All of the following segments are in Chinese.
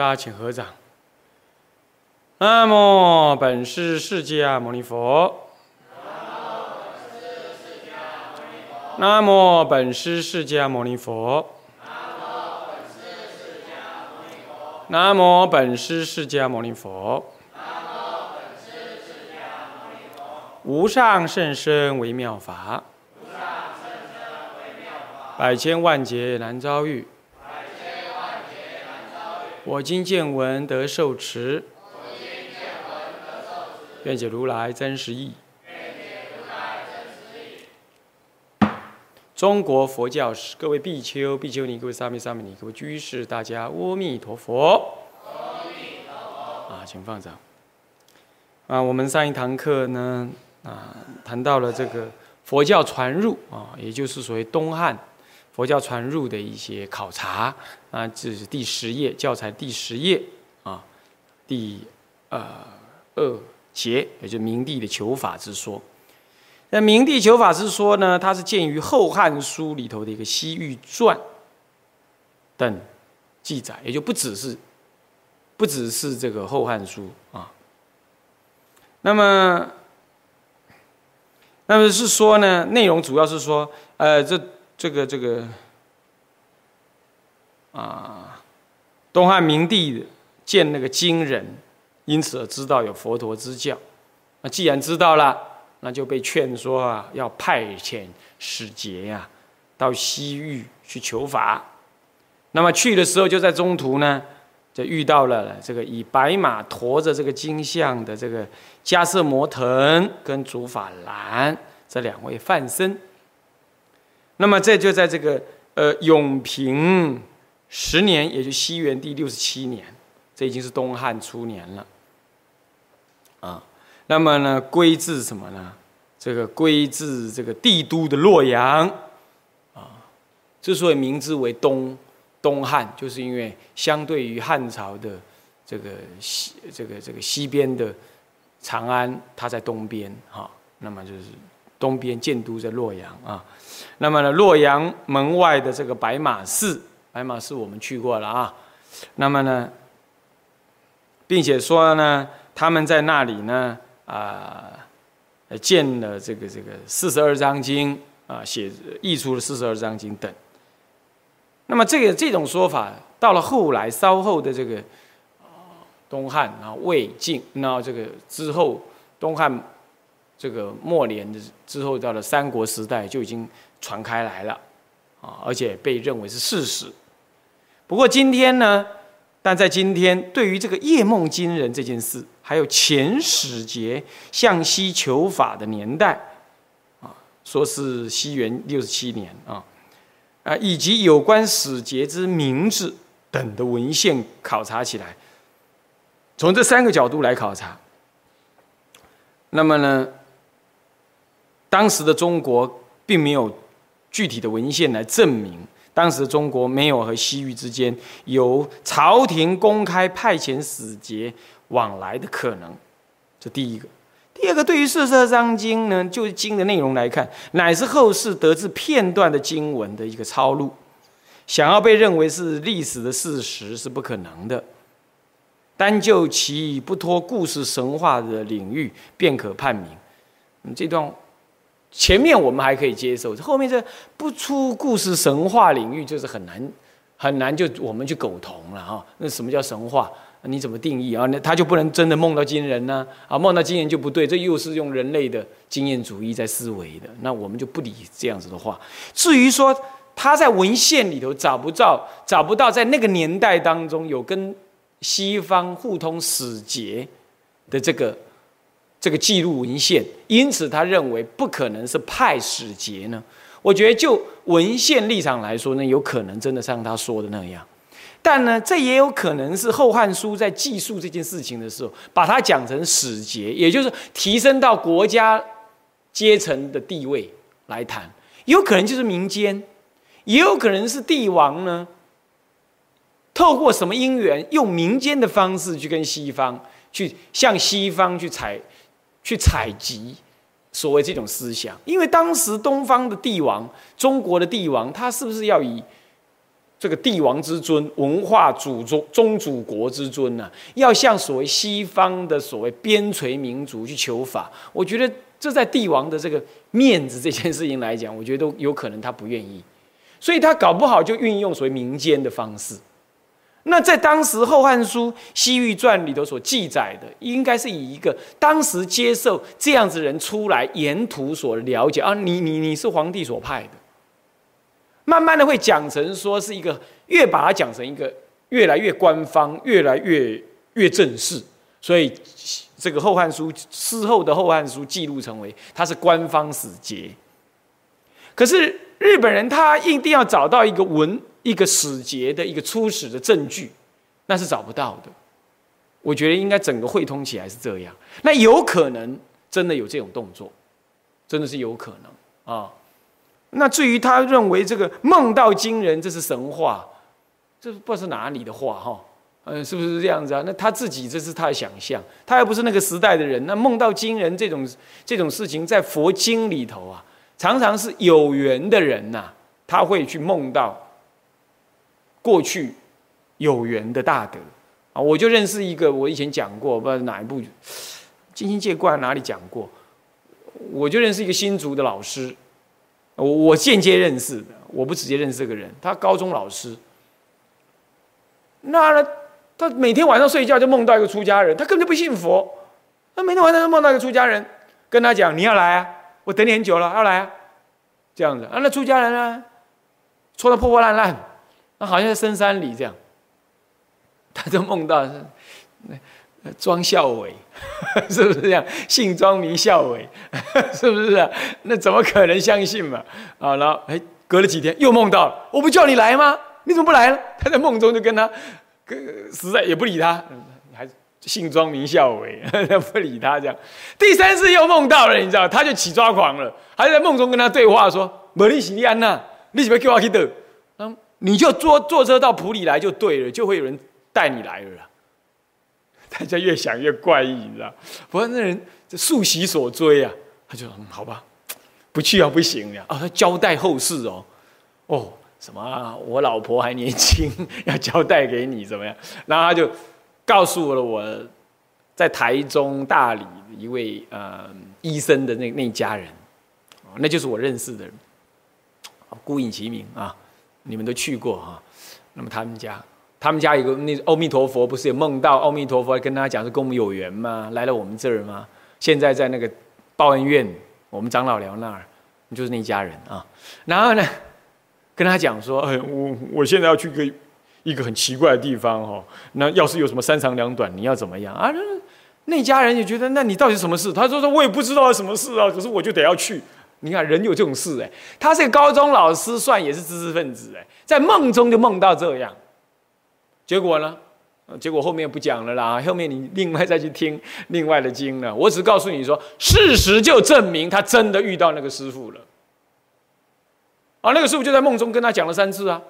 大家请合掌。南无本师释迦牟尼佛。南无本师释迦牟尼佛。南无本师释迦牟尼佛。无上甚深微妙法。百千万劫难遭遇。我今见闻得受持。愿解如来真实义。中国佛教史，各位比丘、比丘尼，各位沙弥、沙弥尼，各位居士，大家阿弥陀佛。阿弥陀佛。啊，请放掌。啊，我们上一堂课呢，啊，谈到了这个佛教传入啊，也就是所谓东汉佛教传入的一些考察啊，这是第十页教材第十页啊，第呃二节，也就明帝的求法之说。那明帝求法之说呢，它是见于《后汉书》里头的一个《西域传》等记载，也就不只是不只是这个《后汉书》啊。那么，那么是说呢，内容主要是说，呃，这这个这个啊，东汉明帝见那个金人，因此而知道有佛陀之教。那既然知道了，那就被劝说啊，要派遣使节呀，到西域去求法。那么去的时候，就在中途呢，就遇到了这个以白马驮着这个金像的这个迦瑟摩腾跟竺法兰这两位梵僧。那么这就在这个呃永平十年，也就西元第六十七年，这已经是东汉初年了，啊。那么呢，归至什么呢？这个归至这个帝都的洛阳，啊，之所以名字为东东汉，就是因为相对于汉朝的这个西这个这个西边的长安，它在东边，哈，那么就是东边建都在洛阳啊。那么呢，洛阳门外的这个白马寺，白马寺我们去过了啊。那么呢，并且说呢，他们在那里呢。啊，建了这个这个四十二章经啊，写译出了四十二章经等。那么这个这种说法，到了后来稍后的这个东汉啊魏晋，那这个之后东汉这个末年的之后，到了三国时代就已经传开来了啊，而且被认为是事实。不过今天呢？但在今天，对于这个夜梦惊人这件事，还有前史节向西求法的年代，啊，说是西元六十七年啊，啊，以及有关使节之名字等的文献考察起来，从这三个角度来考察，那么呢，当时的中国并没有具体的文献来证明。当时中国没有和西域之间有朝廷公开派遣使节往来的可能，这第一个。第二个，对于《四十二章经》呢，就是经的内容来看，乃是后世得知片段的经文的一个抄录，想要被认为是历史的事实是不可能的。单就其不脱故事神话的领域，便可判明。嗯这段。前面我们还可以接受，后面这不出故事神话领域，就是很难很难就我们去苟同了哈。那什么叫神话？你怎么定义啊？那他就不能真的梦到惊人呢？啊，梦到惊人就不对，这又是用人类的经验主义在思维的。那我们就不理这样子的话。至于说他在文献里头找不到，找不到在那个年代当中有跟西方互通使节的这个。这个记录文献，因此他认为不可能是派使节呢。我觉得就文献立场来说呢，有可能真的像他说的那样，但呢，这也有可能是《后汉书》在记述这件事情的时候，把它讲成使节，也就是提升到国家阶层的地位来谈。有可能就是民间，也有可能是帝王呢，透过什么因缘，用民间的方式去跟西方去向西方去采。去采集所谓这种思想，因为当时东方的帝王，中国的帝王，他是不是要以这个帝王之尊、文化祖宗宗主国之尊呢，要向所谓西方的所谓边陲民族去求法，我觉得这在帝王的这个面子这件事情来讲，我觉得都有可能他不愿意，所以他搞不好就运用所谓民间的方式。那在当时《后汉书·西域传》里头所记载的，应该是以一个当时接受这样子人出来沿途所了解啊，你你你是皇帝所派的。慢慢的会讲成说是一个，越把它讲成一个越来越官方，越来越越正式，所以这个《后汉书》事后的《后汉书》记录成为它是官方史节。可是日本人他一定要找到一个文一个死结的一个初始的证据，那是找不到的。我觉得应该整个汇通起来是这样，那有可能真的有这种动作，真的是有可能啊。那至于他认为这个梦到惊人，这是神话，这不知道是哪里的话哈，嗯，是不是这样子啊？那他自己这是他的想象，他又不是那个时代的人。那梦到惊人这种这种事情，在佛经里头啊，常常是有缘的人呐，他会去梦到过去有缘的大德啊。我就认识一个，我以前讲过，不知道哪一部《金星界观》哪里讲过，我就认识一个新竹的老师。我我间接认识的，我不直接认识这个人。他高中老师，那他每天晚上睡觉就梦到一个出家人，他根本就不信佛。他每天晚上都梦到一个出家人，跟他讲：“你要来啊，我等你很久了，要来啊。”这样子啊，那出家人呢，戳的破破烂烂，那好像在深山里这样，他就梦到是那。庄孝伟，是不是这样？姓庄名孝伟，是不是？那怎么可能相信嘛？啊，然后哎，隔了几天又梦到了，我不叫你来吗？你怎么不来了？他在梦中就跟他，实在也不理他，还是姓庄名孝伟，不理他这样。第三次又梦到了，你知道，他就起抓狂了，还在梦中跟他对话说：“莫利西利安娜，你怎么叫我去的？嗯，你就坐坐车到普里来就对了，就会有人带你来了。”大家越想越怪异，你知道？不过那人这素习所追啊，他就嗯，好吧，不去啊不行呀啊！他交代后事哦，哦什么？我老婆还年轻，要交代给你怎么样？然后他就告诉了我在台中大理一位呃医生的那那家人，那就是我认识的人，孤影其名啊，你们都去过哈。那么他们家。他们家有个那阿弥陀佛，不是有梦到阿弥陀佛跟他讲是跟我们有缘吗？来了我们这儿吗？现在在那个报恩院，我们长老寮那儿，就是那家人啊。然后呢，跟他讲说，哎，我我现在要去一个一个很奇怪的地方哈。那要是有什么三长两短，你要怎么样啊？那那家人也觉得，那你到底什么事？他说说我也不知道什么事啊，可是我就得要去。你看人有这种事哎，他是个高中老师，算也是知识分子哎，在梦中就梦到这样。结果呢？结果后面不讲了啦。后面你另外再去听 另外的经了。我只告诉你说，事实就证明他真的遇到那个师傅了。啊，那个师傅就在梦中跟他讲了三次啊。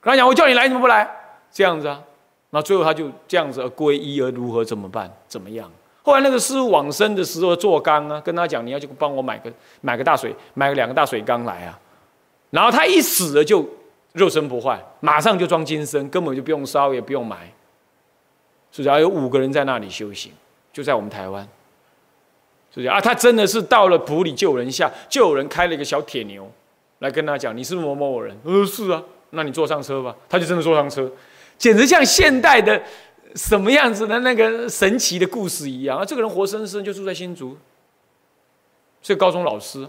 跟他讲，我叫你来，你怎么不来？这样子啊。那最后他就这样子而皈依，而如何怎么办？怎么样？后来那个师傅往生的时候做缸啊，跟他讲，你要去帮我买个买个大水，买个两个大水缸来啊。然后他一死了就。肉身不坏，马上就装金身，根本就不用烧，也不用埋。是不是？还有五个人在那里修行，就在我们台湾。是不是啊？他真的是到了埔里救人下，就有人开了一个小铁牛，来跟他讲：“你是某某某人。”呃，是啊，那你坐上车吧。他就真的坐上车，简直像现代的什么样子的那个神奇的故事一样啊！这个人活生生就住在新竹，是高中老师。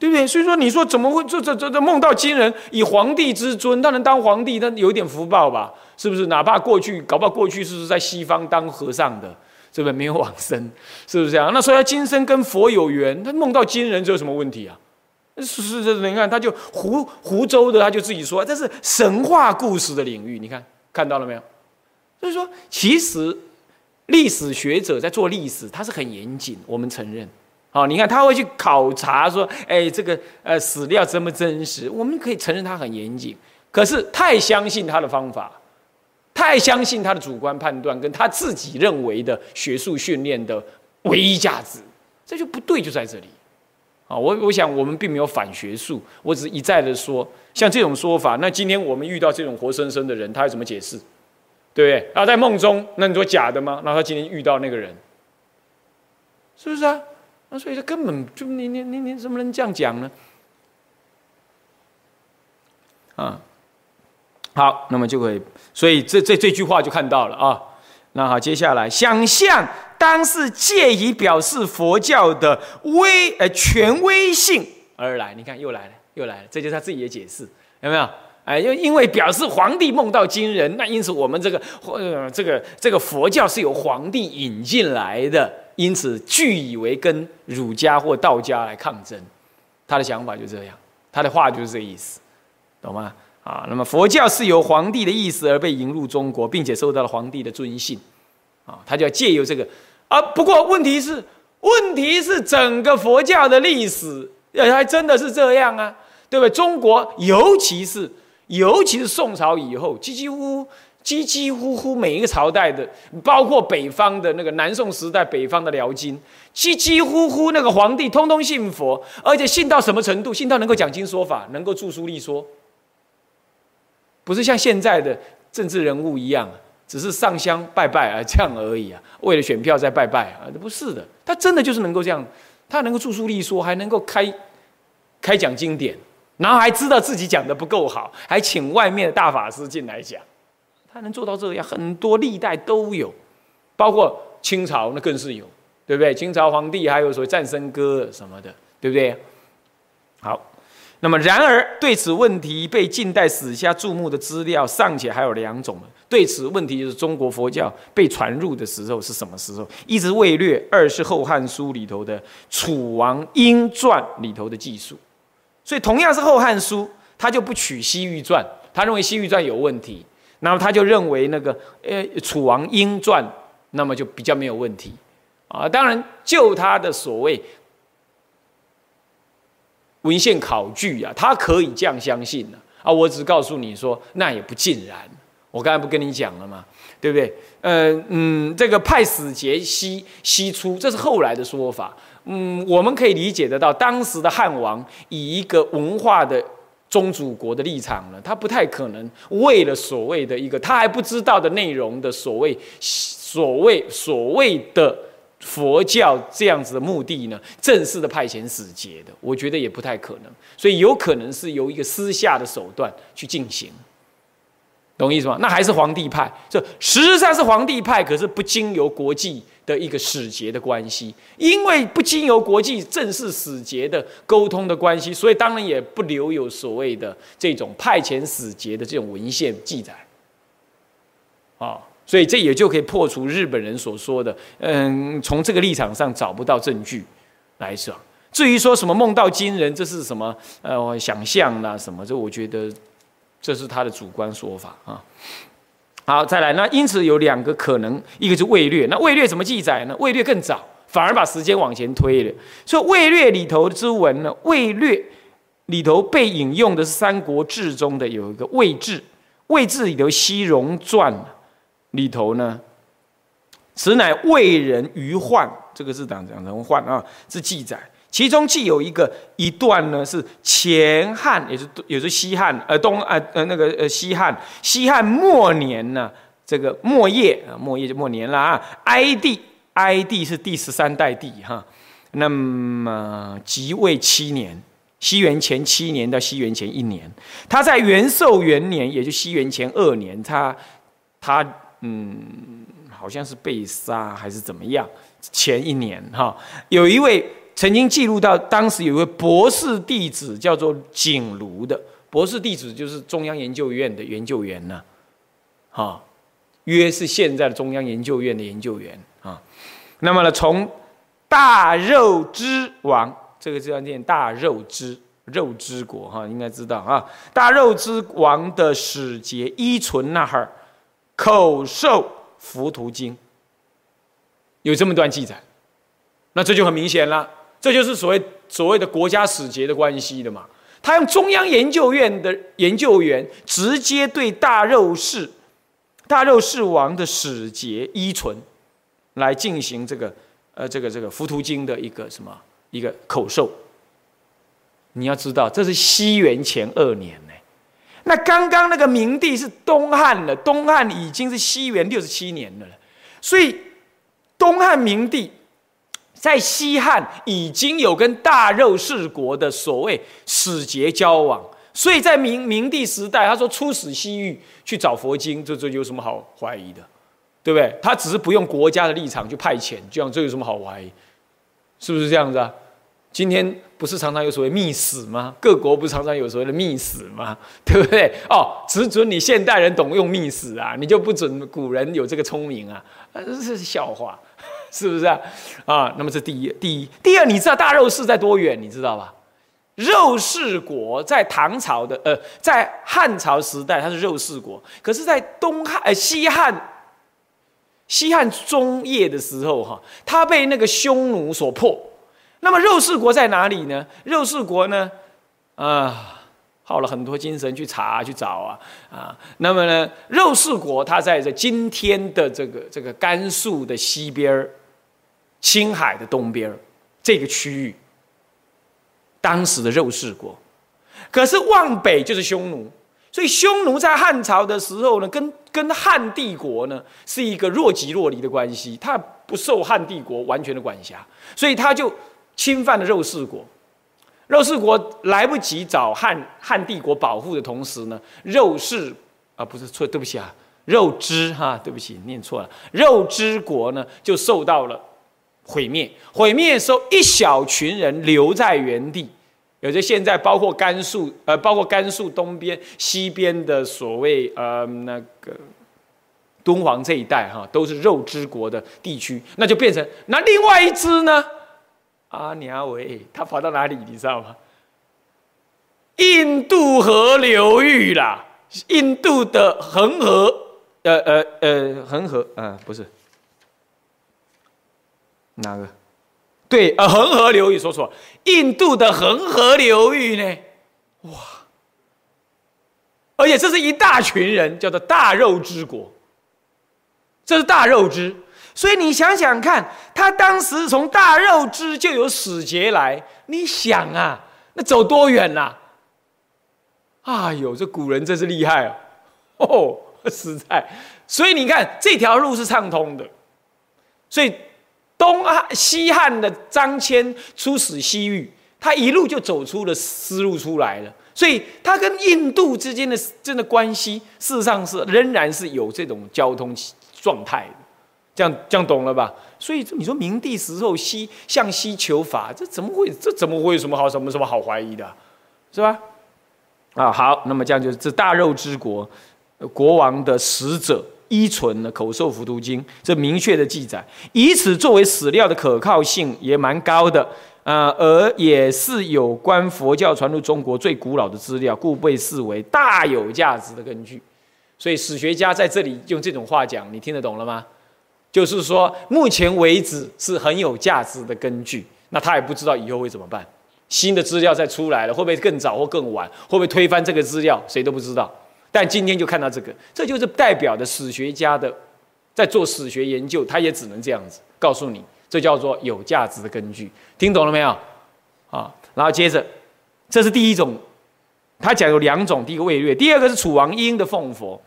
对不对？所以说，你说怎么会这这这这梦到金人？以皇帝之尊，他能当皇帝，他有点福报吧？是不是？哪怕过去，搞不好过去是在西方当和尚的，是不没有往生？是不是这样？那说他今生跟佛有缘，他梦到金人，这有什么问题啊？是是是，你看，他就湖湖州的，他就自己说，这是神话故事的领域。你看看到了没有？所以说，其实历史学者在做历史，他是很严谨，我们承认。好，你看他会去考察说，哎，这个呃史料真不真实？我们可以承认他很严谨，可是太相信他的方法，太相信他的主观判断，跟他自己认为的学术训练的唯一价值，这就不对，就在这里。啊，我我想我们并没有反学术，我只是一再的说，像这种说法，那今天我们遇到这种活生生的人，他要怎么解释？对不对？啊，在梦中，那你说假的吗？那他今天遇到那个人，是不是啊？那所以说根本就你你你你怎么能这样讲呢？啊，好，那么就会，所以这这这句话就看到了啊。那好，接下来想象当是借以表示佛教的威呃权威性而来，你看又来了又来了，这就是他自己的解释，有没有？哎，又因为表示皇帝梦到惊人，那因此我们这个呃这个这个佛教是由皇帝引进来的，因此据以为跟儒家或道家来抗争，他的想法就这样，他的话就是这个意思，懂吗？啊，那么佛教是由皇帝的意思而被引入中国，并且受到了皇帝的尊信，啊，他就要借由这个，啊，不过问题是，问题是整个佛教的历史，呃，还真的是这样啊，对不对？中国，尤其是尤其是宋朝以后，几几乎乎，几几乎乎每一个朝代的，包括北方的那个南宋时代，北方的辽金，几几乎乎那个皇帝通通信佛，而且信到什么程度？信到能够讲经说法，能够著书立说。不是像现在的政治人物一样，只是上香拜拜 啊，这样而已啊，为了选票再拜拜啊，不是的，他真的就是能够这样，他能够著书立说，还能够开开讲经典，然后还知道自己讲的不够好，还请外面的大法师进来讲，他能做到这样，很多历代都有，包括清朝那更是有，对不对？清朝皇帝还有所谓战声歌什么的，对不对？好。那么，然而对此问题被近代史家注目的资料尚且还有两种。对此问题，就是中国佛教被传入的时候是什么时候？一直未略。二是《后汉书》里头的《楚王英传》里头的记述。所以，同样是《后汉书》，他就不取《西域传》，他认为《西域传》有问题。那么，他就认为那个呃《楚王英传》，那么就比较没有问题。啊，当然，就他的所谓。文献考据啊，他可以这样相信呢啊！我只告诉你说，那也不尽然。我刚才不跟你讲了吗？对不对？呃嗯，这个派使节西西出，这是后来的说法。嗯，我们可以理解得到，当时的汉王以一个文化的宗主国的立场呢，他不太可能为了所谓的一个他还不知道的内容的所谓所谓所谓的。佛教这样子的目的呢，正式的派遣使节的，我觉得也不太可能，所以有可能是由一个私下的手段去进行，懂意思吗？那还是皇帝派，这实际上是皇帝派，可是不经由国际的一个使节的关系，因为不经由国际正式使节的沟通的关系，所以当然也不留有所谓的这种派遣使节的这种文献记载，啊。所以这也就可以破除日本人所说的，嗯，从这个立场上找不到证据来说。至于说什么梦到金人，这是什么呃想象啦什么，这我觉得这是他的主观说法啊。好，再来，那因此有两个可能，一个是魏略，那魏略怎么记载呢？魏略更早，反而把时间往前推了。所以魏略里头之文呢，魏略里头被引用的是《三国志》中的有一个魏志，魏志里头《西戎传》。里头呢，此乃为人于患，这个是讲讲成患啊，是记载。其中既有一个一段呢，是前汉，也是也是西汉，呃东呃呃那个呃西汉，西汉末年呢，这个末叶啊，末叶就末年了啊。哀帝，哀帝是第十三代帝哈，那么即位七年，西元前七年到西元前一年，他在元寿元年，也就西元前二年，他他。嗯，好像是被杀还是怎么样？前一年哈，有一位曾经记录到，当时有一位博士弟子叫做景庐的博士弟子，就是中央研究院的研究员呢，哈，约是现在的中央研究院的研究员啊。那么呢，从大肉之王，这个字要念大肉之肉之国哈，应该知道啊，大肉之王的使节依存那哈儿。口授《浮屠经》，有这么段记载，那这就很明显了，这就是所谓所谓的国家使节的关系的嘛。他用中央研究院的研究员直接对大肉氏、大肉氏王的使节依存来进行这个呃这个这个《浮屠经》的一个什么一个口授你要知道，这是西元前二年呢。那刚刚那个明帝是东汉了，东汉已经是西元六十七年了，所以东汉明帝在西汉已经有跟大肉氏国的所谓使节交往，所以在明明帝时代，他说出使西域去找佛经，这这有什么好怀疑的？对不对？他只是不用国家的立场去派遣，这样这有什么好怀疑？是不是这样子啊？今天不是常常有所谓密使吗？各国不是常常有所谓的密使吗？对不对？哦，只准你现代人懂用密使啊，你就不准古人有这个聪明啊？这是笑话，是不是啊？啊，那么这第一，第一，第二，你知道大肉市在多远？你知道吧？肉氏国在唐朝的，呃，在汉朝时代它是肉氏国，可是，在东汉，呃，西汉。西汉中叶的时候，哈，他被那个匈奴所破。那么肉氏国在哪里呢？肉氏国呢，啊，耗了很多精神去查去找啊啊。那么呢，肉氏国它在这今天的这个这个甘肃的西边儿，青海的东边儿这个区域，当时的肉氏国。可是往北就是匈奴。所以匈奴在汉朝的时候呢，跟跟汉帝国呢是一个若即若离的关系，它不受汉帝国完全的管辖，所以他就侵犯了肉氏国。肉氏国来不及找汉汉帝国保护的同时呢，肉氏啊不是错，对不起啊，肉之哈，对不起，念错了，肉之国呢就受到了毁灭。毁灭的时候，一小群人留在原地。有些现在包括甘肃，呃，包括甘肃东边、西边的所谓呃那个敦煌这一带哈，都是肉之国的地区，那就变成那另外一支呢？阿娘维，他跑到哪里？你知道吗？印度河流域啦，印度的恒河，呃呃呃，恒河，嗯，不是哪个？对，呃，恒河流域说错，印度的恒河流域呢？哇！而且这是一大群人，叫做大肉之国。这是大肉之，所以你想想看，他当时从大肉之就有使节来，你想啊，那走多远呐？哎呦，这古人真是厉害啊！哦，实在，所以你看这条路是畅通的，所以。东汉、西汉的张骞出使西域，他一路就走出了丝路出来了，所以他跟印度之间的真的关系，事实上是仍然是有这种交通状态的，这样这样懂了吧？所以你说明帝时候西向西求法，这怎么会这怎么会有什么好什么什么好怀疑的，是吧？啊，好，那么这样就是这大肉之国国王的使者。依存的口授《浮屠经》，这明确的记载，以此作为史料的可靠性也蛮高的啊，而也是有关佛教传入中国最古老的资料，故被视为大有价值的根据。所以史学家在这里用这种话讲，你听得懂了吗？就是说，目前为止是很有价值的根据。那他也不知道以后会怎么办，新的资料再出来了，会不会更早或更晚？会不会推翻这个资料？谁都不知道。但今天就看到这个，这就是代表的史学家的在做史学研究，他也只能这样子告诉你，这叫做有价值的根据，听懂了没有？啊，然后接着，这是第一种，他讲有两种，第一个魏略，第二个是楚王英的奉佛。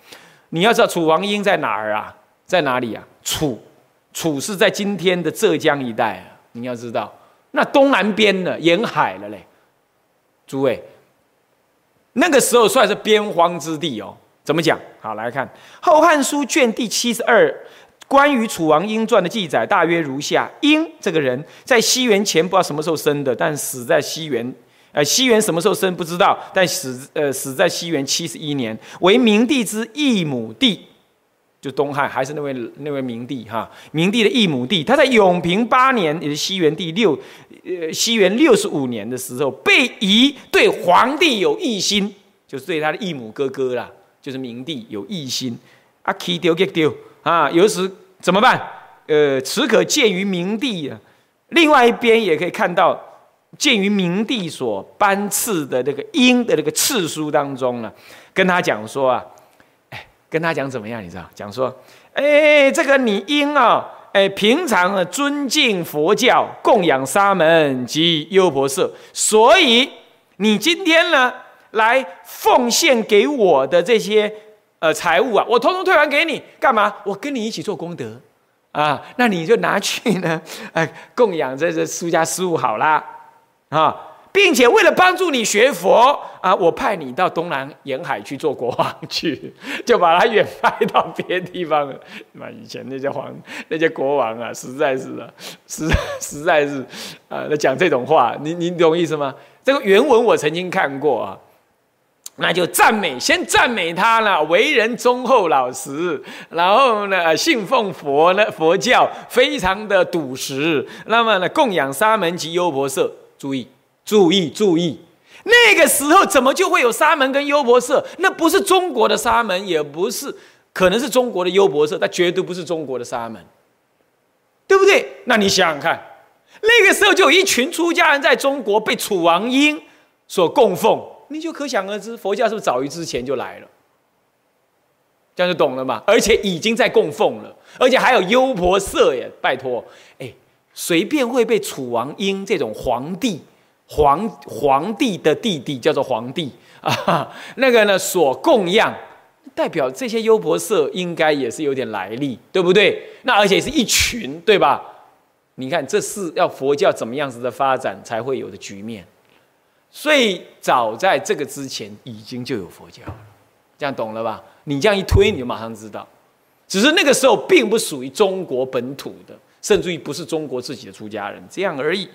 你要知道楚王英在哪儿啊？在哪里啊？楚，楚是在今天的浙江一带啊。你要知道，那东南边呢，沿海了嘞，诸位。那个时候算是边荒之地哦。怎么讲？好，来看《后汉书》卷第七十二，关于楚王英传的记载，大约如下：英这个人，在西元前不知道什么时候生的，但死在西元，呃，西元什么时候生不知道，但死，呃，死在西元七十一年，为明帝之一母弟。就东汉还是那位那位明帝哈，明帝的异母弟，他在永平八年，也是西元第六，呃，西元六十五年的时候，被疑对皇帝有异心，就是对他的异母哥哥啦，就是明帝有异心，啊，气丢给丢啊，有时怎么办？呃，此可见于明帝啊，另外一边也可以看到，见于明帝所颁赐的那个英的那个赐书当中呢，跟他讲说啊。跟他讲怎么样？你知道，讲说，哎，这个你应啊，哎，平常啊尊敬佛教，供养沙门及优婆塞，所以你今天呢来奉献给我的这些呃财物啊，我通通退还给你，干嘛？我跟你一起做功德啊，那你就拿去呢，哎，供养这这苏家师傅好啦，啊。并且为了帮助你学佛啊，我派你到东南沿海去做国王去，就把他远派到别的地方了。那以前那些皇、那些国王啊，实在是啊，实实在是啊，讲这种话，你你懂意思吗？这个原文我曾经看过啊，那就赞美，先赞美他呢，为人忠厚老实，然后呢，信奉佛呢，佛教非常的笃实，那么呢，供养沙门及优婆塞，注意。注意注意，那个时候怎么就会有沙门跟优婆塞？那不是中国的沙门，也不是，可能是中国的优婆塞，但绝对不是中国的沙门，对不对？那你想想看，那个时候就有一群出家人在中国被楚王英所供奉，你就可想而知，佛教是不是早于之前就来了？这样就懂了嘛？而且已经在供奉了，而且还有优婆塞耶！拜托，哎，随便会被楚王英这种皇帝。皇皇帝的弟弟叫做皇帝 啊，那个呢所供养，代表这些优婆塞应该也是有点来历，对不对？那而且是一群，对吧？你看，这是要佛教怎么样子的发展才会有的局面。所以早在这个之前，已经就有佛教了，这样懂了吧？你这样一推，你就马上知道。只是那个时候并不属于中国本土的，甚至于不是中国自己的出家人，这样而已。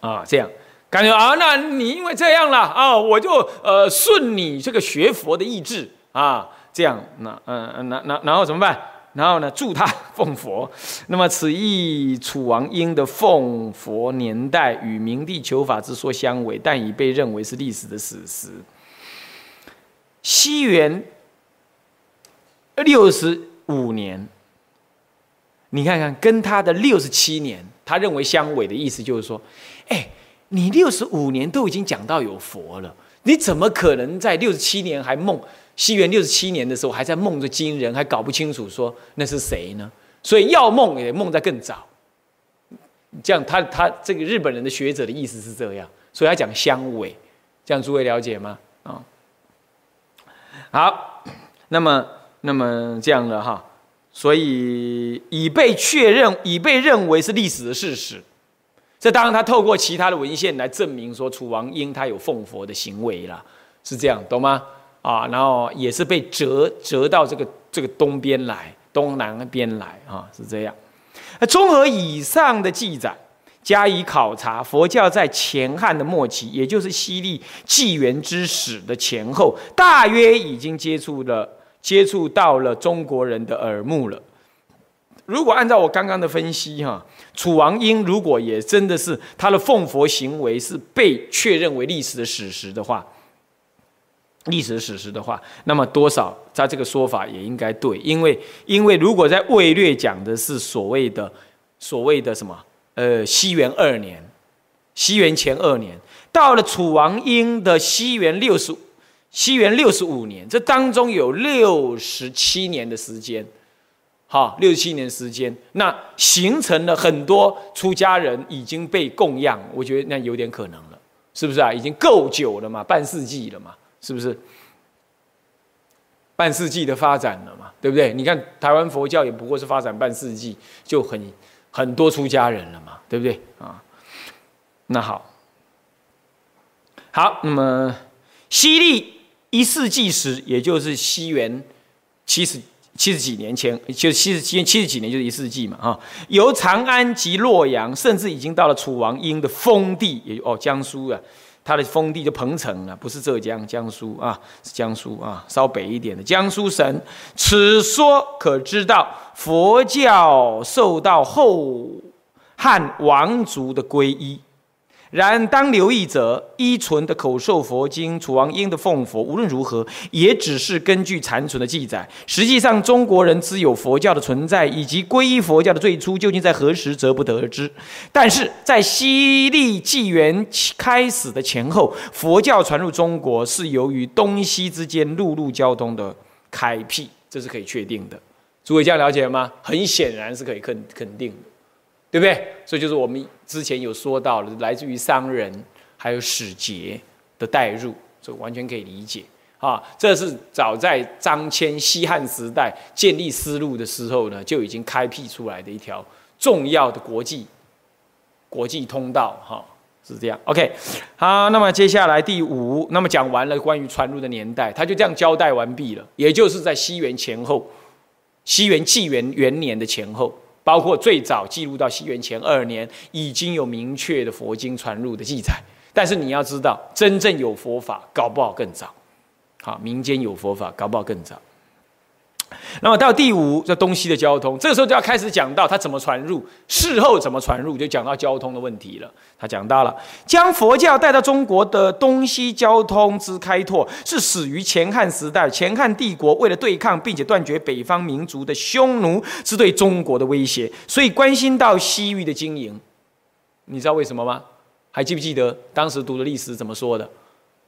啊，这样感觉啊，那你因为这样了啊，我就呃顺你这个学佛的意志啊，这样那嗯那那然后怎么办？然后呢，助他 奉佛。那么此意楚王英的奉佛年代与明帝求法之说相违，但已被认为是历史的史实。西元六十五年，你看看跟他的六十七年，他认为相违的意思就是说。哎，你六十五年都已经讲到有佛了，你怎么可能在六十七年还梦？西元六十七年的时候还在梦着金人，还搞不清楚说那是谁呢？所以要梦也梦在更早。这样，他他这个日本人的学者的意思是这样，所以他讲相违，这样诸位了解吗？啊，好，那么那么这样的哈，所以已被确认，已被认为是历史的事实。这当然，他透过其他的文献来证明说楚王英他有奉佛的行为了，是这样，懂吗？啊，然后也是被折折到这个这个东边来，东南边来啊，是这样。那综合以上的记载，加以考察，佛教在前汉的末期，也就是西历纪元之始的前后，大约已经接触了接触到了中国人的耳目了。如果按照我刚刚的分析，哈，楚王英如果也真的是他的奉佛行为是被确认为历史的史实的话，历史史实的话，那么多少他这个说法也应该对，因为因为如果在魏略讲的是所谓的所谓的什么，呃，西元二年，西元前二年，到了楚王英的西元六十西元六十五年，这当中有六十七年的时间。好，六七年时间，那形成了很多出家人已经被供养，我觉得那有点可能了，是不是啊？已经够久了嘛，半世纪了嘛，是不是？半世纪的发展了嘛，对不对？你看台湾佛教也不过是发展半世纪，就很很多出家人了嘛，对不对啊？那好，好，那么西历一世纪时，也就是西元七十。七十几年前，就七十七七十几年，就是一世纪嘛，哈。由长安及洛阳，甚至已经到了楚王英的封地，也哦，江苏啊，他的封地就彭城啊，不是浙江，江苏啊，是江苏啊，稍北一点的江苏省。此说可知道，佛教受到后汉王族的皈依。然当留意者，依存的口授佛经，楚王英的奉佛，无论如何，也只是根据残存的记载。实际上，中国人知有佛教的存在，以及皈依佛教的最初究竟在何时，则不得而知。但是在西历纪元开始的前后，佛教传入中国，是由于东西之间陆路交通的开辟，这是可以确定的。诸位这样了解吗？很显然是可以肯肯定的。对不对？所以就是我们之前有说到的，来自于商人，还。有使节的带入，这完全可以理解啊。这是早在张骞西汉时代建立丝路的时候呢，就已经开辟出来的一条重要的国际国际通道哈。是这样，OK，好，那么接下来第五，那么讲完了关于传入的年代，他就这样交代完毕了，也就是在西元前后，西元纪元元年的前后，包括最早记录到西元前二年，已经有明确的佛经传入的记载。但是你要知道，真正有佛法，搞不好更早，好，民间有佛法，搞不好更早。那么到第五，这东西的交通，这个时候就要开始讲到它怎么传入，事后怎么传入，就讲到交通的问题了。他讲到了将佛教带到中国的东西交通之开拓，是始于前汉时代。前汉帝国为了对抗并且断绝北方民族的匈奴是对中国的威胁，所以关心到西域的经营。你知道为什么吗？还记不记得当时读的历史怎么说的？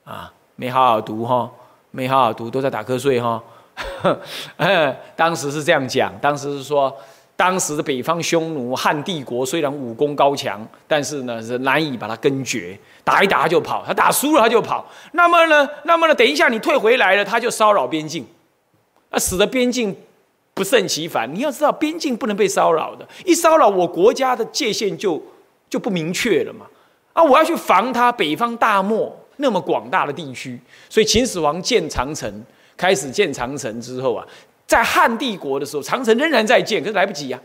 啊，没好好读哈，没好好读，都在打瞌睡哈。当时是这样讲，当时是说，当时的北方匈奴汉帝国虽然武功高强，但是呢是难以把它根绝，打一打他就跑，他打输了他就跑。那么呢，那么呢，等一下你退回来了，他就骚扰边境，那使得边境不胜其烦。你要知道，边境不能被骚扰的，一骚扰我国家的界限就就不明确了嘛。啊，我要去防他北方大漠那么广大的地区，所以秦始皇建长城。开始建长城之后啊，在汉帝国的时候，长城仍然在建，可是来不及呀，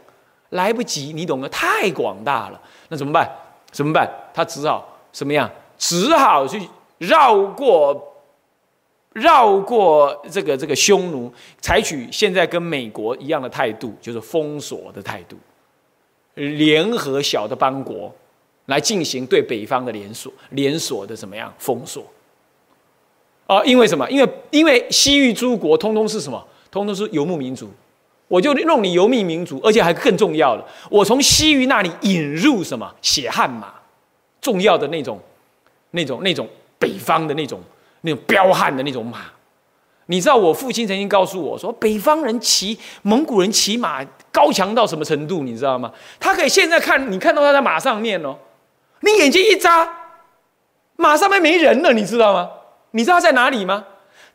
来不及，你懂得，太广大了，那怎么办？怎么办？他只好什么样？只好去绕过，绕过这个这个匈奴，采取现在跟美国一样的态度，就是封锁的态度，联合小的邦国来进行对北方的连锁连锁的怎么样封锁。啊，因为什么？因为因为西域诸国通通是什么？通通是游牧民族，我就弄你游牧民族，而且还更重要了，我从西域那里引入什么血汗马，重要的那种、那种、那种北方的那种、那种彪悍的那种马。你知道我父亲曾经告诉我说，北方人骑蒙古人骑马高强到什么程度？你知道吗？他可以现在看你看到他在马上面哦，你眼睛一眨，马上面没人了，你知道吗？你知道在哪里吗？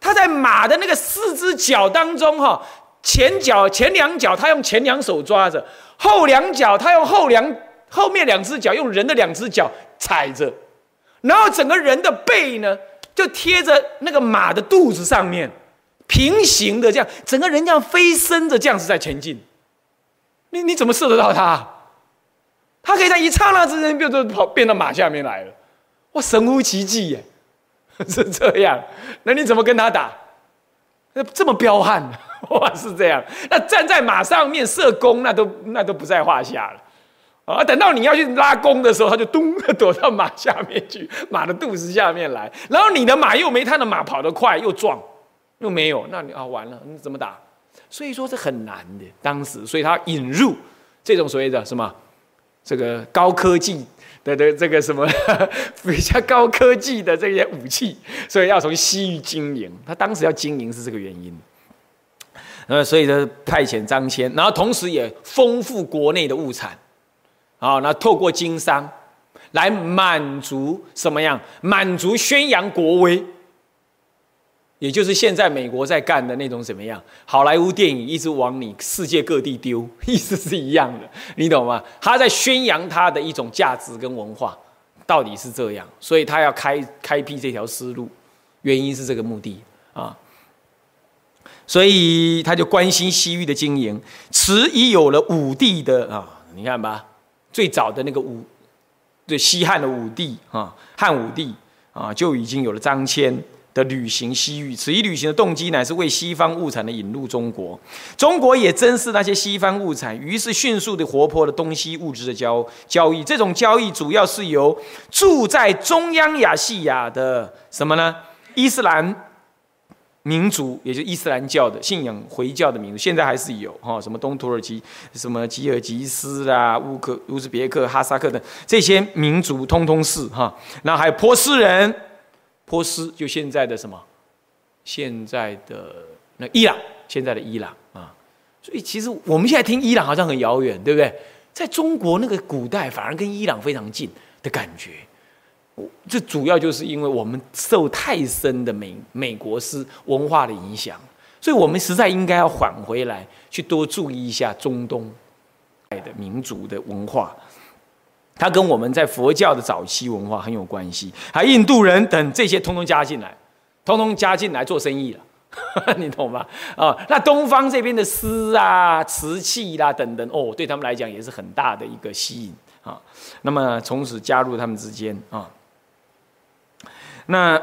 他在马的那个四只脚当中，哈，前脚前两脚他用前两手抓着，后两脚他用后两后面两只脚用人的两只脚踩着，然后整个人的背呢就贴着那个马的肚子上面，平行的这样，整个人这样飞身着这样子在前进。你你怎么射得到他？他可以在一刹那之间变就跑变到马下面来了，哇，神乎其技耶！是这样，那你怎么跟他打？那这么彪悍，哇，是这样。那站在马上面射弓，那都那都不在话下了。啊，等到你要去拉弓的时候，他就咚 躲到马下面去，马的肚子下面来。然后你的马又没他的马跑得快，又壮，又没有，那你啊完了，你怎么打？所以说这很难的。当时，所以他引入这种所谓的什么这个高科技。的的这个什么 比较高科技的这些武器，所以要从西域经营。他当时要经营是这个原因。呃，所以呢派遣张骞，然后同时也丰富国内的物产，啊，那透过经商来满足什么样？满足宣扬国威。也就是现在美国在干的那种怎么样？好莱坞电影一直往你世界各地丢，意思是一样的，你懂吗？他在宣扬他的一种价值跟文化，到底是这样，所以他要开开辟这条思路，原因是这个目的啊。所以他就关心西域的经营，此已有了武帝的啊，你看吧，最早的那个武，对西汉的武帝啊，汉武帝啊，就已经有了张骞。的旅行西域，此一旅行的动机乃是为西方物产的引入中国。中国也珍视那些西方物产，于是迅速的活泼了东西物质的交交易。这种交易主要是由住在中央亚细亚的什么呢？伊斯兰民族，也就伊斯兰教的信仰回教的民族，现在还是有哈，什么东土耳其、什么吉尔吉斯啦、乌克、乌兹别克、哈萨克等这些民族，通通是哈。那还有波斯人。波斯就现在的什么？现在的那伊朗，现在的伊朗啊，所以其实我们现在听伊朗好像很遥远，对不对？在中国那个古代，反而跟伊朗非常近的感觉。我这主要就是因为我们受太深的美美国式文化的影响，所以我们实在应该要返回来，去多注意一下中东的民族的文化。它跟我们在佛教的早期文化很有关系，还印度人等这些通通加进来，通通加进来做生意了，你懂吗？啊，那东方这边的诗啊、瓷器啦等等，哦，对他们来讲也是很大的一个吸引啊。那么从此加入他们之间啊，那。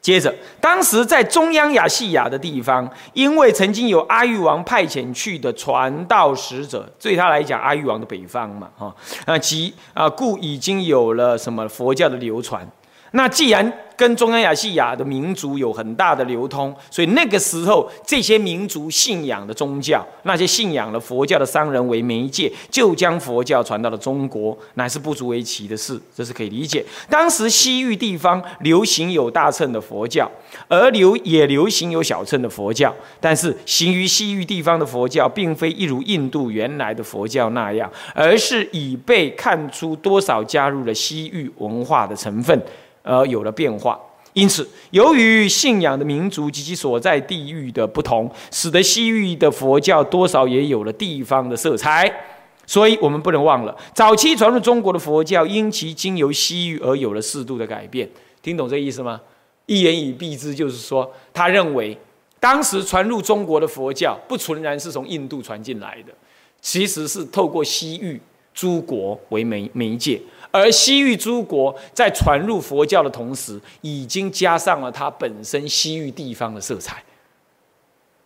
接着，当时在中央亚细亚的地方，因为曾经有阿育王派遣去的传道使者，对他来讲，阿育王的北方嘛，哈啊，即啊，故已经有了什么佛教的流传。那既然跟中央亚细亚的民族有很大的流通，所以那个时候这些民族信仰的宗教，那些信仰了佛教的商人为媒介，就将佛教传到了中国，乃是不足为奇的事，这是可以理解。当时西域地方流行有大乘的佛教，而流也流行有小乘的佛教，但是行于西域地方的佛教，并非一如印度原来的佛教那样，而是已被看出多少加入了西域文化的成分。而有了变化，因此，由于信仰的民族及其所在地域的不同，使得西域的佛教多少也有了地方的色彩。所以，我们不能忘了，早期传入中国的佛教，因其经由西域而有了适度的改变。听懂这意思吗？一言以蔽之，就是说，他认为当时传入中国的佛教，不纯然是从印度传进来的，其实是透过西域诸国为媒媒介。而西域诸国在传入佛教的同时，已经加上了它本身西域地方的色彩。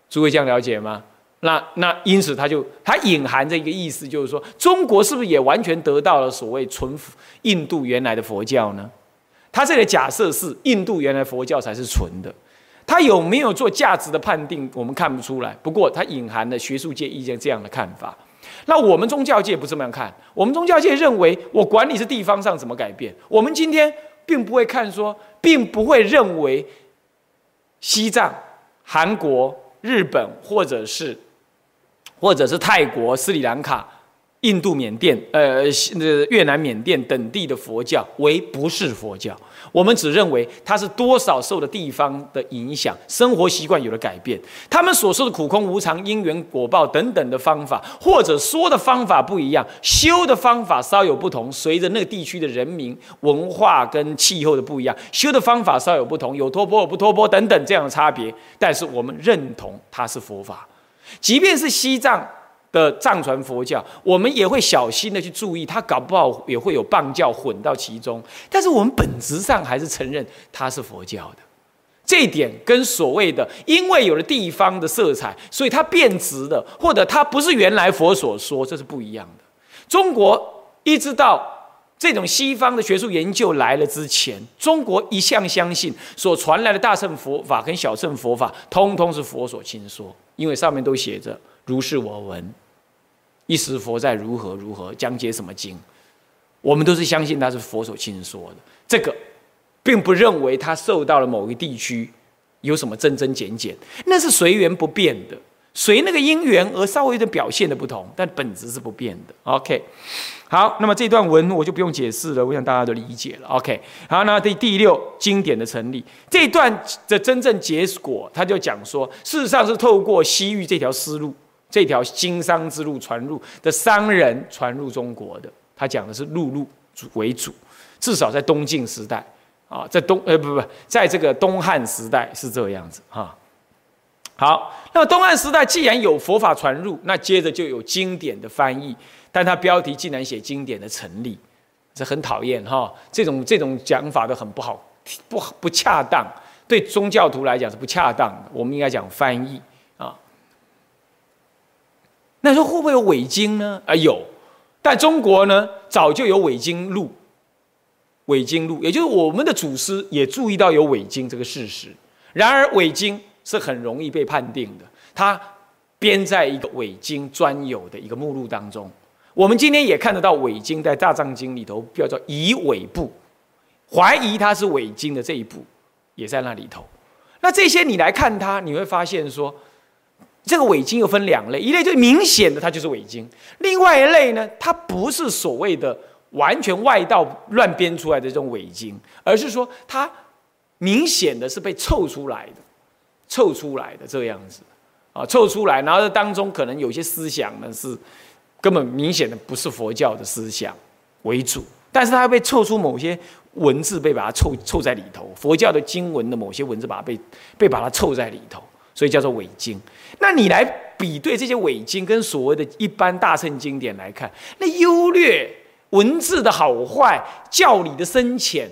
诸位这样了解吗？那那因此，它就它隐含着一个意思，就是说，中国是不是也完全得到了所谓纯印度原来的佛教呢？它这个假设是印度原来佛教才是纯的，它有没有做价值的判定，我们看不出来。不过，它隐含了学术界意见这样的看法。那我们宗教界不这么样看，我们宗教界认为，我管你是地方上怎么改变，我们今天并不会看说，并不会认为西藏、韩国、日本，或者是，或者是泰国、斯里兰卡。印度、缅甸、呃，越南、缅甸等地的佛教为不是佛教，我们只认为它是多少受的地方的影响，生活习惯有了改变。他们所说的苦空无常、因缘果报等等的方法，或者说的方法不一样，修的方法稍有不同，随着那个地区的人民文化跟气候的不一样，修的方法稍有不同，有托钵不托钵等等这样的差别。但是我们认同它是佛法，即便是西藏。的藏传佛教，我们也会小心的去注意，它搞不好也会有棒教混到其中。但是我们本质上还是承认它是佛教的，这一点跟所谓的因为有了地方的色彩，所以它变质的，或者它不是原来佛所说，这是不一样的。中国一直到这种西方的学术研究来了之前，中国一向相信所传来的大乘佛法跟小乘佛法，通通是佛所亲说，因为上面都写着如是我闻。一时佛在如何如何讲解什么经，我们都是相信他是佛所亲说的。这个，并不认为他受到了某个地区有什么增增减减，那是随缘不变的，随那个因缘而稍微的表现的不同，但本质是不变的。OK，好，那么这段文我就不用解释了，我想大家都理解了。OK，好，那第第六经典的成立，这段的真正结果，他就讲说，事实上是透过西域这条思路。这条经商之路传入的商人传入中国的，他讲的是陆路为主，至少在东晋时代啊，在东呃不不，在这个东汉时代是这样子哈。好，那么东汉时代既然有佛法传入，那接着就有经典的翻译，但他标题竟然写经典的成立，这很讨厌哈。这种这种讲法都很不好，不不恰当，对宗教徒来讲是不恰当的。我们应该讲翻译。那说会不会有伪经呢？啊，有，但中国呢早就有伪经录，伪经录，也就是我们的祖师也注意到有伪经这个事实。然而伪经是很容易被判定的，它编在一个伪经专有的一个目录当中。我们今天也看得到伪经在大藏经里头，叫做以伪部，怀疑它是伪经的这一部也在那里头。那这些你来看它，你会发现说。这个伪经又分两类，一类就明显的它就是伪经，另外一类呢，它不是所谓的完全外道乱编出来的这种伪经，而是说它明显的是被凑出来的，凑出来的这样子啊，凑出来，然后当中可能有些思想呢是根本明显的不是佛教的思想为主，但是它被凑出某些文字被把它凑凑在里头，佛教的经文的某些文字把它被被把它凑在里头，所以叫做伪经。那你来比对这些伪经跟所谓的一般大乘经典来看，那优劣。文字的好坏、教理的深浅、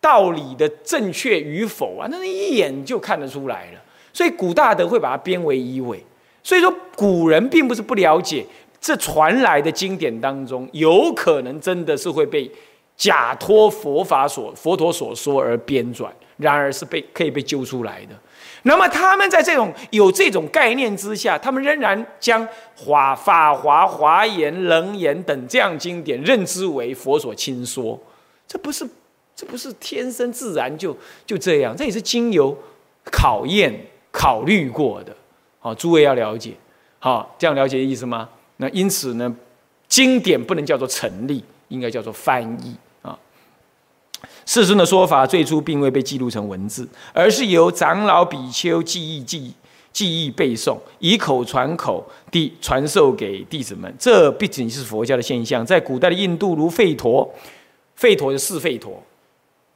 道理的正确与否啊，那一眼就看得出来了。所以古大德会把它编为一伪。所以说，古人并不是不了解这传来的经典当中，有可能真的是会被假托佛法所佛陀所说而编撰，然而是被可以被揪出来的。那么他们在这种有这种概念之下，他们仍然将《华法华华严》《楞严》等这样经典认知为佛所亲说，这不是这不是天生自然就就这样，这也是经由考验考虑过的。好，诸位要了解，好，这样了解意思吗？那因此呢，经典不能叫做成立，应该叫做翻译。世尊的说法最初并未被记录成文字，而是由长老比丘记忆记记忆背诵，以口传口地传授给弟子们。这不仅是佛教的现象，在古代的印度，如吠陀，吠陀的四吠陀，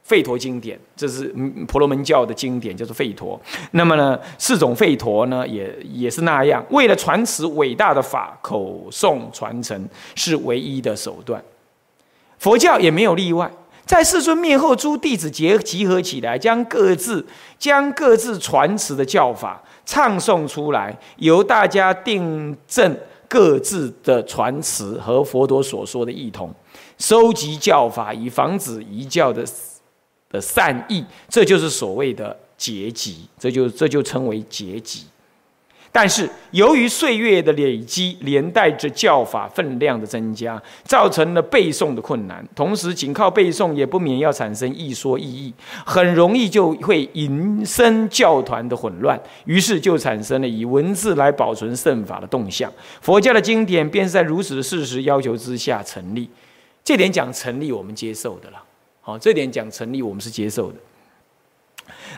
吠陀经典，这是婆罗门教的经典，叫做吠陀。那么呢，四种吠陀呢，也也是那样，为了传持伟大的法，口诵传承是唯一的手段。佛教也没有例外。在世尊灭后，诸弟子结集合起来，将各自将各自传持的教法唱诵出来，由大家订正各自的传持和佛陀所说的异同，收集教法，以防止一教的的善意。这就是所谓的结集，这就这就称为结集。但是，由于岁月的累积，连带着教法分量的增加，造成了背诵的困难。同时，仅靠背诵也不免要产生一说一意，很容易就会引生教团的混乱。于是，就产生了以文字来保存圣法的动向。佛教的经典便是在如此的事实要求之下成立。这点讲成立，我们接受的了。好，这点讲成立，我们是接受的。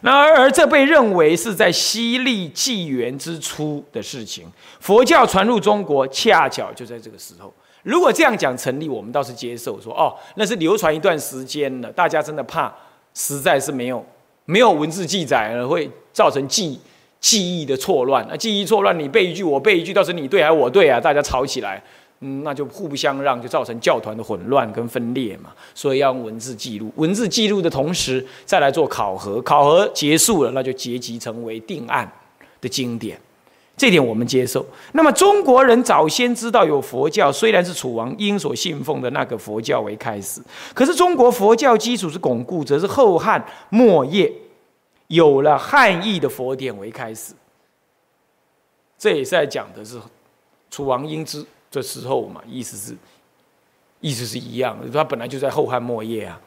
然而，这被认为是在西历纪元之初的事情。佛教传入中国，恰巧就在这个时候。如果这样讲成立，我们倒是接受，说哦，那是流传一段时间了，大家真的怕，实在是没有没有文字记载了，会造成记记忆的错乱。那记忆错乱，你背一句，我背一句，到时候你对还是我对啊？大家吵起来。嗯，那就互不相让，就造成教团的混乱跟分裂嘛。所以要用文字记录，文字记录的同时再来做考核，考核结束了，那就结集成为定案的经典。这点我们接受。那么中国人早先知道有佛教，虽然是楚王英所信奉的那个佛教为开始，可是中国佛教基础是巩固，则是后汉末叶有了汉译的佛典为开始。这也是在讲的是楚王英之。这时候嘛，意思是，意思是一样的。他本来就在后汉末叶啊，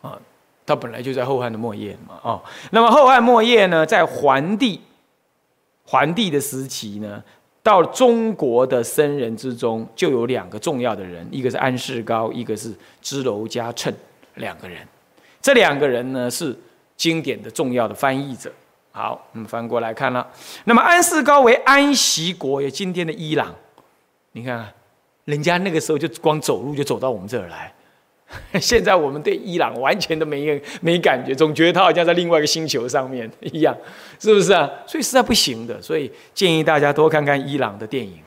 啊，他本来就在后汉的末叶嘛，哦。那么后汉末叶呢，在桓帝，桓帝的时期呢，到中国的僧人之中，就有两个重要的人，一个是安世高，一个是支娄迦谶，两个人。这两个人呢，是经典的重要的翻译者。好，我们翻过来看了。那么安世高为安息国，也今天的伊朗。你看，人家那个时候就光走路就走到我们这儿来，现在我们对伊朗完全都没没感觉，总觉得他好像在另外一个星球上面一样，是不是啊？所以实在不行的，所以建议大家多看看伊朗的电影，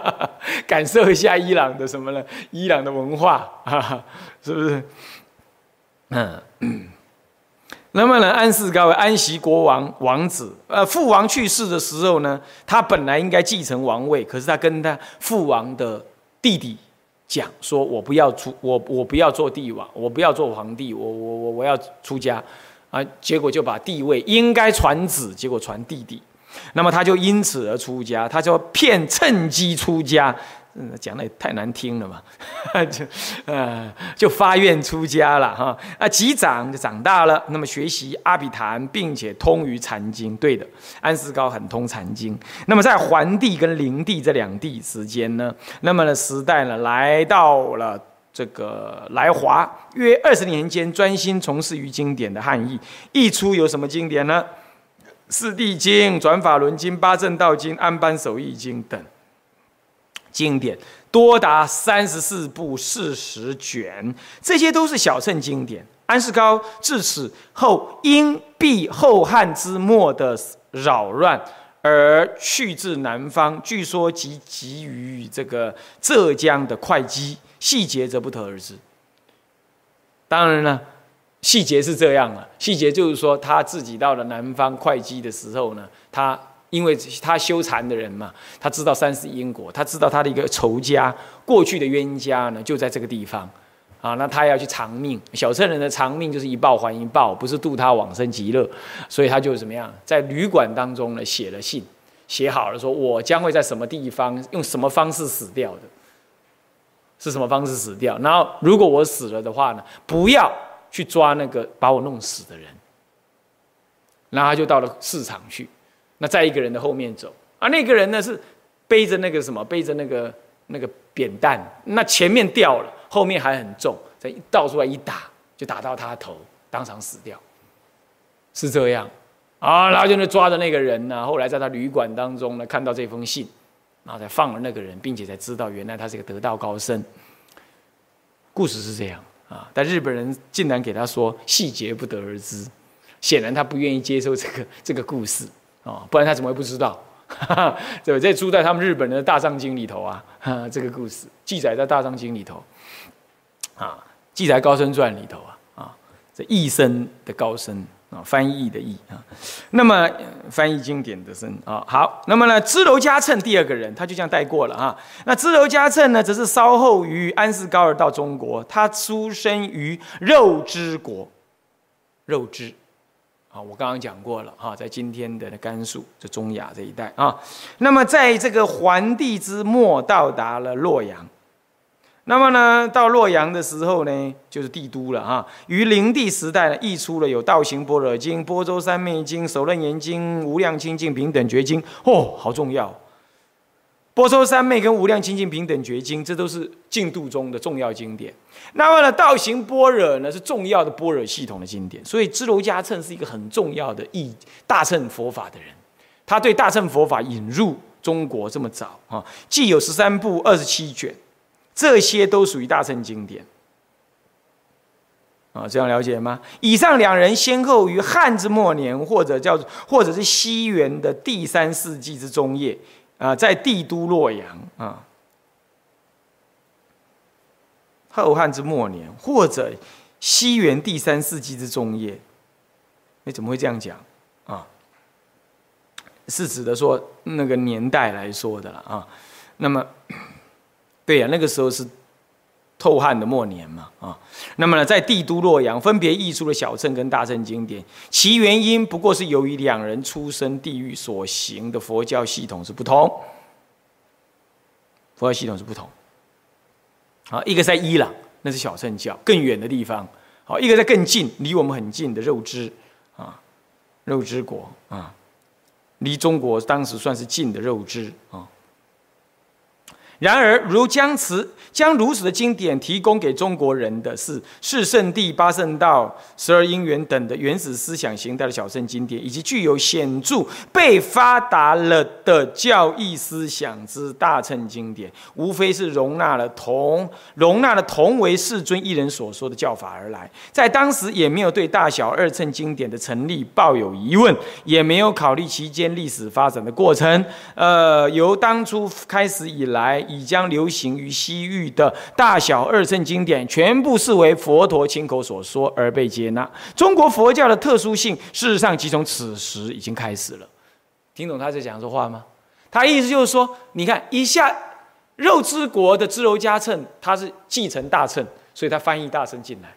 感受一下伊朗的什么呢？伊朗的文化，是不是？嗯。那么呢，安世高为安息国王王子，呃，父王去世的时候呢，他本来应该继承王位，可是他跟他父王的弟弟讲说：“我不要出，我我不要做帝王，我不要做皇帝，我我我我要出家。”啊，结果就把帝位应该传子，结果传弟弟，那么他就因此而出家，他就骗趁机出家。嗯，讲的也太难听了嘛，就，呃，就发愿出家了哈。啊，及长就长大了，那么学习阿毗昙，并且通于禅经。对的，安世高很通禅经。那么在桓帝跟灵帝这两地之间呢，那么呢时代呢来到了这个来华，约二十年间专心从事于经典的汉译。译出有什么经典呢？《四谛经》《转法轮经》《八正道经》《安般守义经》等经典，多达三十四部四十卷，这些都是小乘经典。安世高自此后，因避后汉之末的扰乱。而去至南方，据说即集于这个浙江的会稽，细节则不得而知。当然了，细节是这样了，细节就是说他自己到了南方会稽的时候呢，他因为他修禅的人嘛，他知道三世因果，他知道他的一个仇家，过去的冤家呢就在这个地方。啊，那他要去偿命，小乘人的偿命就是一报还一报，不是度他往生极乐，所以他就怎么样，在旅馆当中呢写了信，写好了说，我将会在什么地方用什么方式死掉的，是什么方式死掉？然后如果我死了的话呢，不要去抓那个把我弄死的人，然后他就到了市场去，那在一个人的后面走，啊，那个人呢是背着那个什么，背着那个那个扁担，那前面掉了。后面还很重，再倒出来一打，就打到他头，当场死掉，是这样啊。然后就那抓着那个人呢，后来在他旅馆当中呢，看到这封信，然后才放了那个人，并且才知道原来他是个得道高僧。故事是这样啊，但日本人竟然给他说细节不得而知，显然他不愿意接受这个这个故事啊，不然他怎么会不知道？对，这住在他们日本人的大藏经里头啊，这个故事记载在大藏经里头。啊，记载《高僧传》里头啊，啊，这译僧的高僧啊，翻译的译啊，那么翻译经典的僧啊，好，那么呢，支娄迦谶第二个人，他就这样带过了啊。那支娄迦谶呢，则是稍后于安世高而到中国，他出生于肉支国，肉支啊，我刚刚讲过了哈，在今天的甘肃这中亚这一带啊，那么在这个桓帝之末，到达了洛阳。那么呢，到洛阳的时候呢，就是帝都了哈。于灵帝时代呢，译出了有《道行般若经》《波州三昧经》《首楞严经》《无量清净平等觉经》哦，好重要！波州三昧跟无量清净平等觉经，这都是净度中的重要经典。那么呢，《道行般若》呢，是重要的般若系统的经典。所以，支娄迦谶是一个很重要的译大乘佛法的人。他对大乘佛法引入中国这么早啊，既有十三部二十七卷。这些都属于大乘经典啊，这样了解吗？以上两人先后于汉之末年，或者叫或者是西元的第三世纪之中叶啊，在帝都洛阳啊，后汉之末年，或者西元第三世纪之中叶，你怎么会这样讲啊？是指的说那个年代来说的了啊，那么。对呀，那个时候是透汉的末年嘛，啊，那么呢，在帝都洛阳分别译出了小乘跟大乘经典，其原因不过是由于两人出生地域所行的佛教系统是不同，佛教系统是不同，啊，一个在伊朗，那是小乘教，更远的地方，好，一个在更近，离我们很近的肉支，啊，肉支国，啊，离中国当时算是近的肉支，啊。然而，如将此将如此的经典提供给中国人的是四圣地、八圣道、十二因缘等的原始思想形态的小乘经典，以及具有显著被发达了的教义思想之大乘经典，无非是容纳了同容纳了同为世尊一人所说的教法而来。在当时，也没有对大小二乘经典的成立抱有疑问，也没有考虑其间历史发展的过程。呃，由当初开始以来。已将流行于西域的大小二乘经典全部视为佛陀亲口所说而被接纳。中国佛教的特殊性，事实上即从此时已经开始了。听懂他在讲这话吗？他意思就是说，你看一下肉之国的支娄迦谶，他是继承大乘，所以他翻译大乘进来。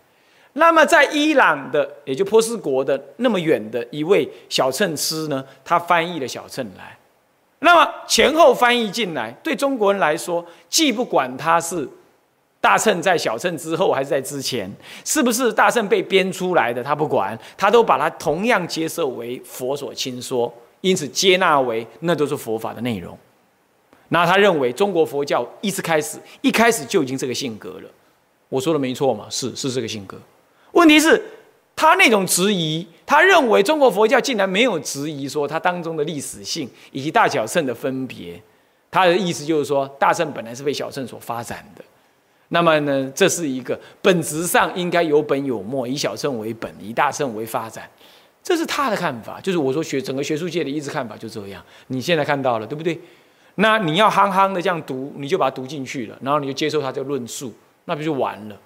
那么在伊朗的，也就波斯国的那么远的一位小乘师呢，他翻译了小乘来。那么前后翻译进来，对中国人来说，既不管他是大乘在小乘之后，还是在之前，是不是大乘被编出来的，他不管，他都把它同样接受为佛所亲说，因此接纳为那都是佛法的内容。那他认为中国佛教一直开始，一开始就已经这个性格了，我说的没错嘛？是是这个性格。问题是，他那种质疑，他认为中国佛教竟然没有质疑说它当中的历史性以及大小乘的分别。他的意思就是说，大乘本来是被小乘所发展的。那么呢，这是一个本质上应该有本有末，以小乘为本，以大乘为发展。这是他的看法，就是我说学整个学术界的一致看法就这样。你现在看到了，对不对？那你要憨憨的这样读，你就把它读进去了，然后你就接受他的论述，那不就完了？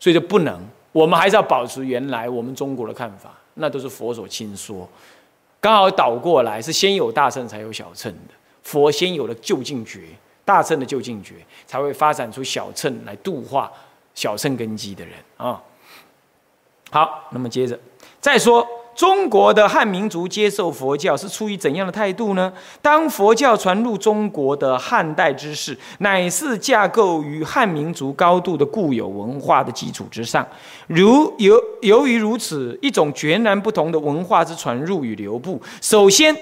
所以就不能，我们还是要保持原来我们中国的看法，那都是佛所亲说。刚好倒过来，是先有大乘才有小乘的，佛先有了就近觉，大乘的就近觉才会发展出小乘来度化小乘根基的人啊。好，那么接着再说。中国的汉民族接受佛教是出于怎样的态度呢？当佛教传入中国的汉代之时，乃是架构于汉民族高度的固有文化的基础之上。如由由于如此，一种全然不同的文化之传入与流布，首先，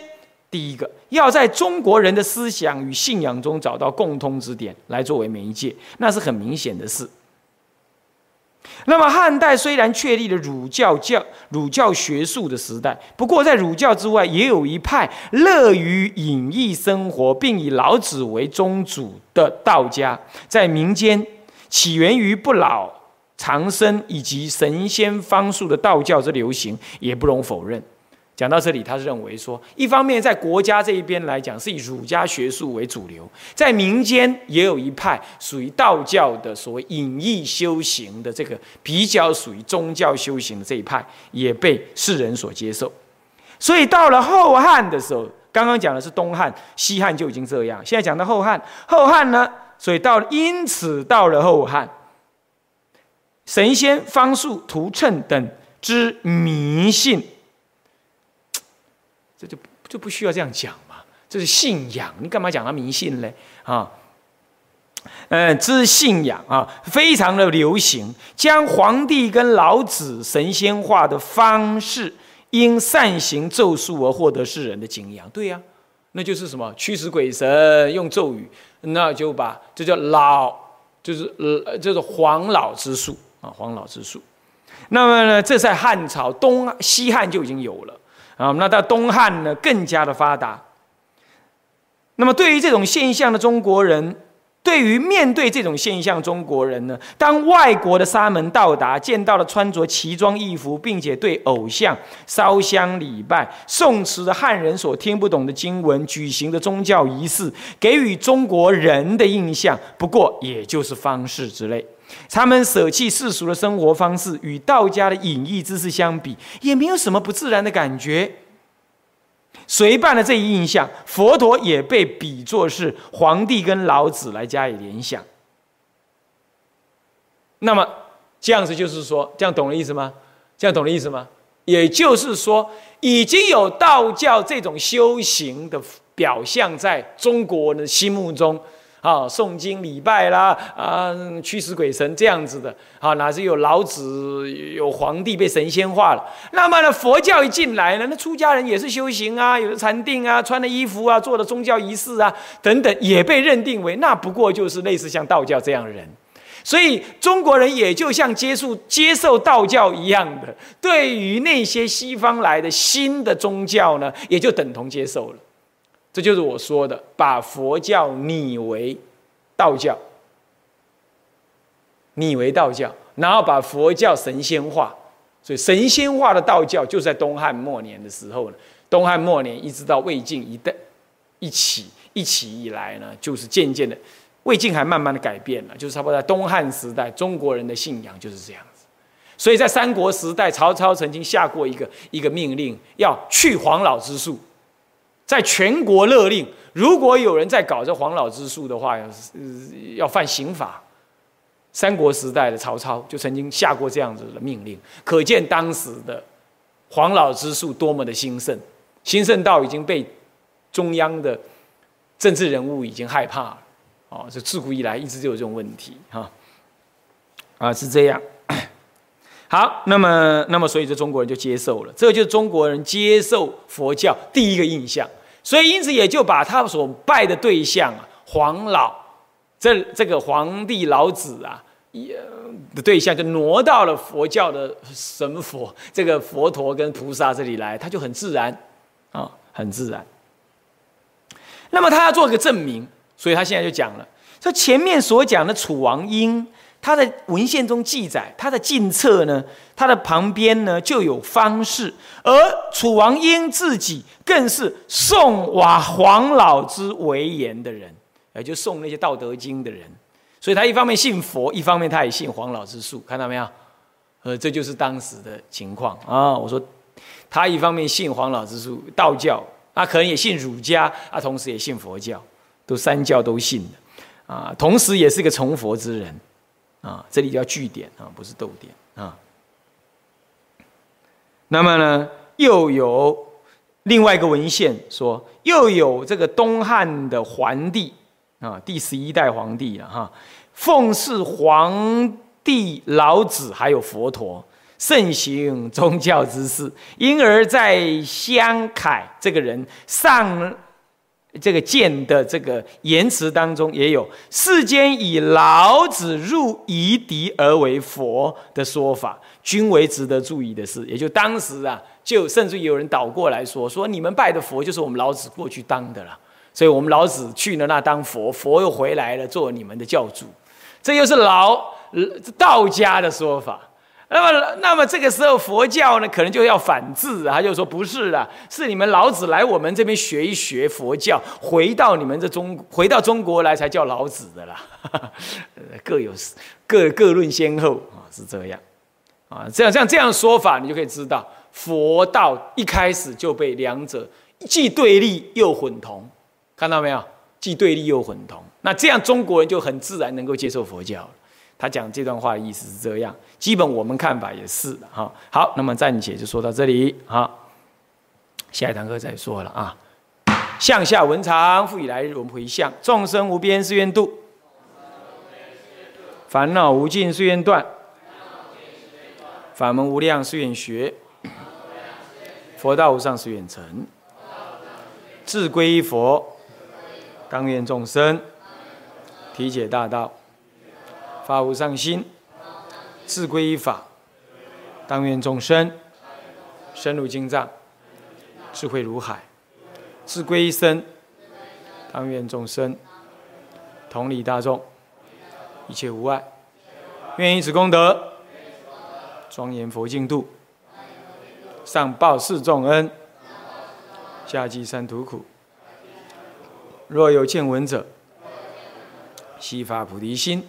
第一个要在中国人的思想与信仰中找到共通之点来作为媒介，那是很明显的事。那么汉代虽然确立了儒教教儒教学术的时代，不过在儒教之外，也有一派乐于隐逸生活，并以老子为宗主的道家，在民间起源于不老长生以及神仙方术的道教之流行，也不容否认。讲到这里，他是认为说，一方面在国家这一边来讲，是以儒家学术为主流；在民间也有一派属于道教的所谓隐逸修行的这个比较属于宗教修行的这一派，也被世人所接受。所以到了后汉的时候，刚刚讲的是东汉、西汉就已经这样，现在讲到后汉，后汉呢，所以到因此到了后汉，神仙方术、图谶等之迷信。这就就不需要这样讲嘛，这是信仰，你干嘛讲他迷信呢？啊，嗯，这是信仰啊，非常的流行，将皇帝跟老子神仙化的方式，因善行咒术而获得世人的敬仰。对呀，那就是什么驱使鬼神用咒语，那就把这叫老，就是呃，就是黄老之术啊，黄老之术。那么呢，这在汉朝东西汉就已经有了。啊，那到东汉呢，更加的发达。那么，对于这种现象的中国人，对于面对这种现象，中国人呢，当外国的沙门到达，见到了穿着奇装异服，并且对偶像烧香礼拜、诵持的汉人所听不懂的经文、举行的宗教仪式，给予中国人的印象，不过也就是方式之类。他们舍弃世俗的生活方式，与道家的隐逸之事相比，也没有什么不自然的感觉。随伴的这一印象，佛陀也被比作是皇帝跟老子来加以联想。那么这样子就是说，这样懂了意思吗？这样懂了意思吗？也就是说，已经有道教这种修行的表象在中国人的心目中。啊，诵经礼拜啦，啊，驱使鬼神这样子的，啊，哪是有老子有皇帝被神仙化了？那么呢，佛教一进来呢，那出家人也是修行啊，有的禅定啊，穿的衣服啊，做的宗教仪式啊，等等，也被认定为那不过就是类似像道教这样的人，所以中国人也就像接触接受道教一样的，对于那些西方来的新的宗教呢，也就等同接受了。这就是我说的，把佛教拟为道教，拟为道教，然后把佛教神仙化，所以神仙化的道教就在东汉末年的时候呢。东汉末年一直到魏晋一代一起一起以来呢，就是渐渐的，魏晋还慢慢的改变了，就是差不多在东汉时代，中国人的信仰就是这样子。所以在三国时代，曹操曾经下过一个一个命令，要去黄老之术。在全国勒令，如果有人在搞这黄老之术的话，要要犯刑法。三国时代的曹操就曾经下过这样子的命令，可见当时的黄老之术多么的兴盛，兴盛到已经被中央的政治人物已经害怕了。哦，这自古以来一直就有这种问题，哈，啊是这样。好，那么，那么，所以这中国人就接受了，这就是中国人接受佛教第一个印象。所以，因此也就把他所拜的对象啊，黄老，这这个皇帝老子啊，的对象就挪到了佛教的神佛这个佛陀跟菩萨这里来，他就很自然啊，很自然。那么他要做个证明，所以他现在就讲了，说前面所讲的楚王英，他的文献中记载，他的近侧呢，他的旁边呢就有方士，而楚王英自己更是送瓦黄老之为言的人，也就送那些《道德经》的人。所以他一方面信佛，一方面他也信黄老之术，看到没有？呃，这就是当时的情况啊。我说他一方面信黄老之术，道教，他可能也信儒家，啊，同时也信佛教，都三教都信的啊。同时也是个崇佛之人啊。这里叫句点啊，不是逗点啊。那么呢，又有另外一个文献说，又有这个东汉的桓帝啊，第十一代皇帝了哈。奉祀皇帝、老子，还有佛陀，盛行宗教之事，因而在香凯这个人上这个谏的这个言辞当中，也有世间以老子入夷狄而为佛的说法，均为值得注意的事。也就当时啊，就甚至有人倒过来说，说你们拜的佛就是我们老子过去当的了，所以我们老子去了那当佛，佛又回来了做你们的教主。这又是老道家的说法，那么，那么这个时候佛教呢，可能就要反制，他就说不是了，是你们老子来我们这边学一学佛教，回到你们这中，回到中国来才叫老子的啦，各有各各论先后啊，是这样啊，这样像这样说法，你就可以知道佛道一开始就被两者既对立又混同，看到没有？既对立又混同。那这样中国人就很自然能够接受佛教了。他讲这段话的意思是这样，基本我们看法也是的哈。好，那么暂且就说到这里哈，下一堂课再说了啊。向下文长，复以来日，我们回向众生无边誓愿度，烦恼无尽誓愿断，法门无量誓愿学，佛道无上誓愿成，自归佛，当愿众生。体解大道，发无上心，自归依法，当愿众生深入经藏，智慧如海；自归一生，当愿众生同理大众，一切无碍。愿以此功德，庄严佛净土，上报四重恩，下济三途苦。若有见闻者，悉发菩提心，